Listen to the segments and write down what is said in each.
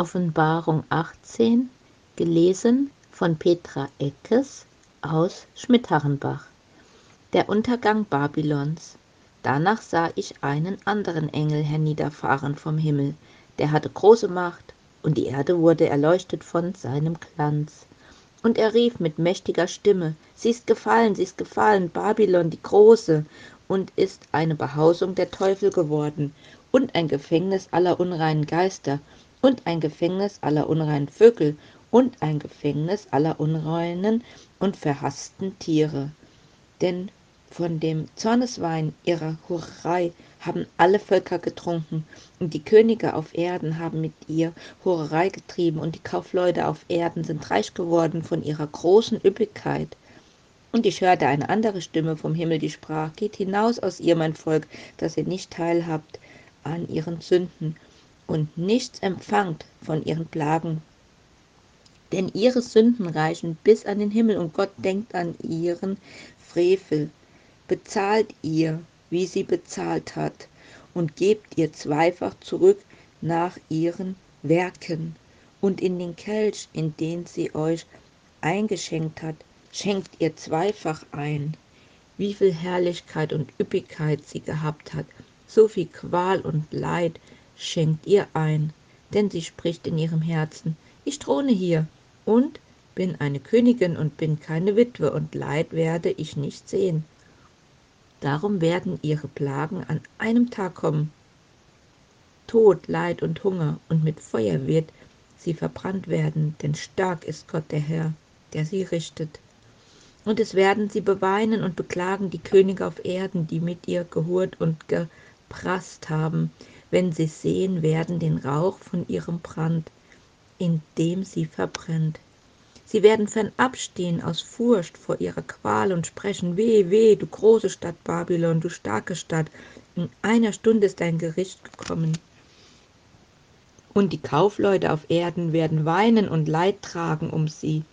Offenbarung 18, gelesen von Petra Eckes aus Schmidharrenbach. Der Untergang Babylons. Danach sah ich einen anderen Engel herniederfahren vom Himmel, der hatte große Macht, und die Erde wurde erleuchtet von seinem Glanz. Und er rief mit mächtiger Stimme, sie ist gefallen, sie ist gefallen, Babylon die Große, und ist eine Behausung der Teufel geworden, und ein Gefängnis aller unreinen Geister, und ein Gefängnis aller unreinen Vögel, und ein Gefängnis aller unreinen und verhassten Tiere. Denn von dem Zorneswein ihrer Hurerei haben alle Völker getrunken, und die Könige auf Erden haben mit ihr Hurerei getrieben, und die Kaufleute auf Erden sind reich geworden von ihrer großen Üppigkeit. Und ich hörte eine andere Stimme vom Himmel, die sprach, Geht hinaus aus ihr, mein Volk, dass ihr nicht teilhabt an ihren Sünden und nichts empfangt von ihren Plagen. Denn ihre Sünden reichen bis an den Himmel, und Gott denkt an ihren Frevel bezahlt ihr, wie sie bezahlt hat, und gebt ihr zweifach zurück nach ihren Werken. Und in den Kelch, in den sie euch eingeschenkt hat, schenkt ihr zweifach ein. Wie viel Herrlichkeit und Üppigkeit sie gehabt hat, so viel Qual und Leid schenkt ihr ein. Denn sie spricht in ihrem Herzen, ich throne hier und bin eine Königin und bin keine Witwe und Leid werde ich nicht sehen. Darum werden ihre Plagen an einem Tag kommen. Tod, Leid und Hunger, und mit Feuer wird sie verbrannt werden, denn stark ist Gott der Herr, der sie richtet. Und es werden sie beweinen und beklagen die Könige auf Erden, die mit ihr gehurt und geprasst haben, wenn sie sehen werden den Rauch von ihrem Brand, in dem sie verbrennt. Sie werden fernab stehen aus Furcht vor ihrer Qual und sprechen, weh, weh, du große Stadt Babylon, du starke Stadt, in einer Stunde ist dein Gericht gekommen. Und die Kaufleute auf Erden werden weinen und Leid tragen um sie,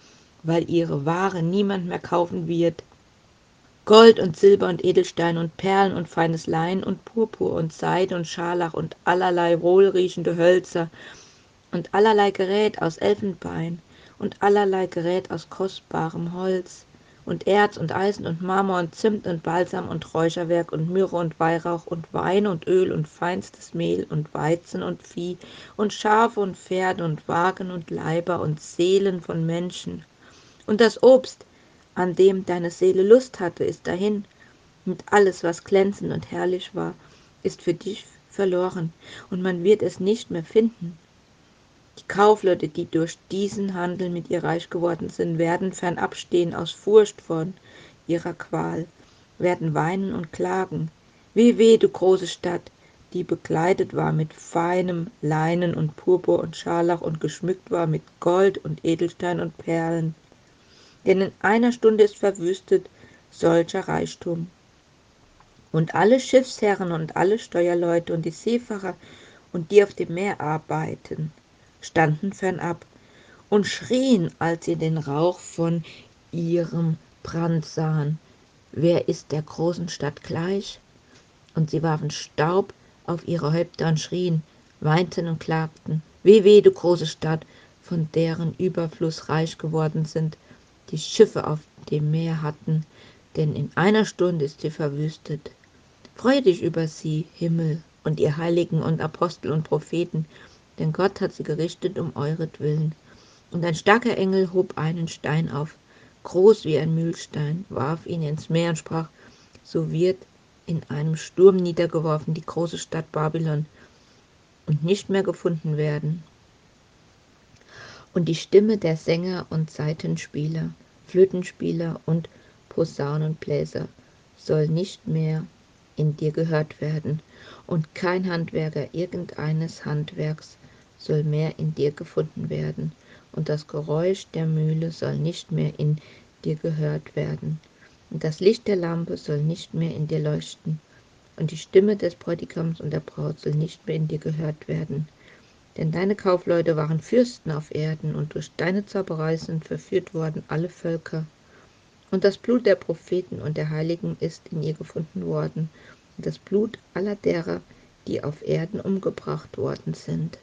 weil ihre Ware niemand mehr kaufen wird. Gold und Silber und Edelstein und Perlen und feines Lein und Purpur und Seide und Scharlach und allerlei wohlriechende Hölzer und allerlei Gerät aus Elfenbein und allerlei Gerät aus kostbarem Holz und Erz und Eisen und Marmor und Zimt und Balsam und Räucherwerk und Myrrhe und Weihrauch und Wein und Öl und feinstes Mehl und Weizen und Vieh und Schafe und Pferde und Wagen und Leiber und Seelen von Menschen. Und das Obst, an dem deine Seele Lust hatte, ist dahin, und alles, was glänzend und herrlich war, ist für dich verloren, und man wird es nicht mehr finden. Die Kaufleute, die durch diesen Handel mit ihr reich geworden sind, werden fernab stehen aus Furcht von ihrer Qual, werden weinen und klagen. Wie weh, du große Stadt, die bekleidet war mit feinem Leinen und Purpur und Scharlach und geschmückt war mit Gold und Edelstein und Perlen. Denn in einer Stunde ist verwüstet solcher Reichtum. Und alle Schiffsherren und alle Steuerleute und die Seefahrer und die auf dem Meer arbeiten, standen fernab und schrien, als sie den Rauch von ihrem Brand sahen. Wer ist der großen Stadt gleich? Und sie warfen Staub auf ihre Häupter und schrien, weinten und klagten. Weh, weh, du große Stadt, von deren Überfluss reich geworden sind, die Schiffe auf dem Meer hatten, denn in einer Stunde ist sie verwüstet. Freue dich über sie, Himmel, und ihr Heiligen und Apostel und Propheten, denn Gott hat sie gerichtet um euretwillen. Und ein starker Engel hob einen Stein auf, groß wie ein Mühlstein, warf ihn ins Meer und sprach, so wird in einem Sturm niedergeworfen die große Stadt Babylon und nicht mehr gefunden werden. Und die Stimme der Sänger und Saitenspieler, Flötenspieler und Posaunenbläser soll nicht mehr in dir gehört werden, und kein Handwerker irgendeines Handwerks soll mehr in dir gefunden werden, und das Geräusch der Mühle soll nicht mehr in dir gehört werden, und das Licht der Lampe soll nicht mehr in dir leuchten, und die Stimme des Bräutigams und der Braut soll nicht mehr in dir gehört werden. Denn deine Kaufleute waren Fürsten auf Erden, und durch deine Zauberei sind verführt worden alle Völker. Und das Blut der Propheten und der Heiligen ist in ihr gefunden worden, und das Blut aller derer, die auf Erden umgebracht worden sind.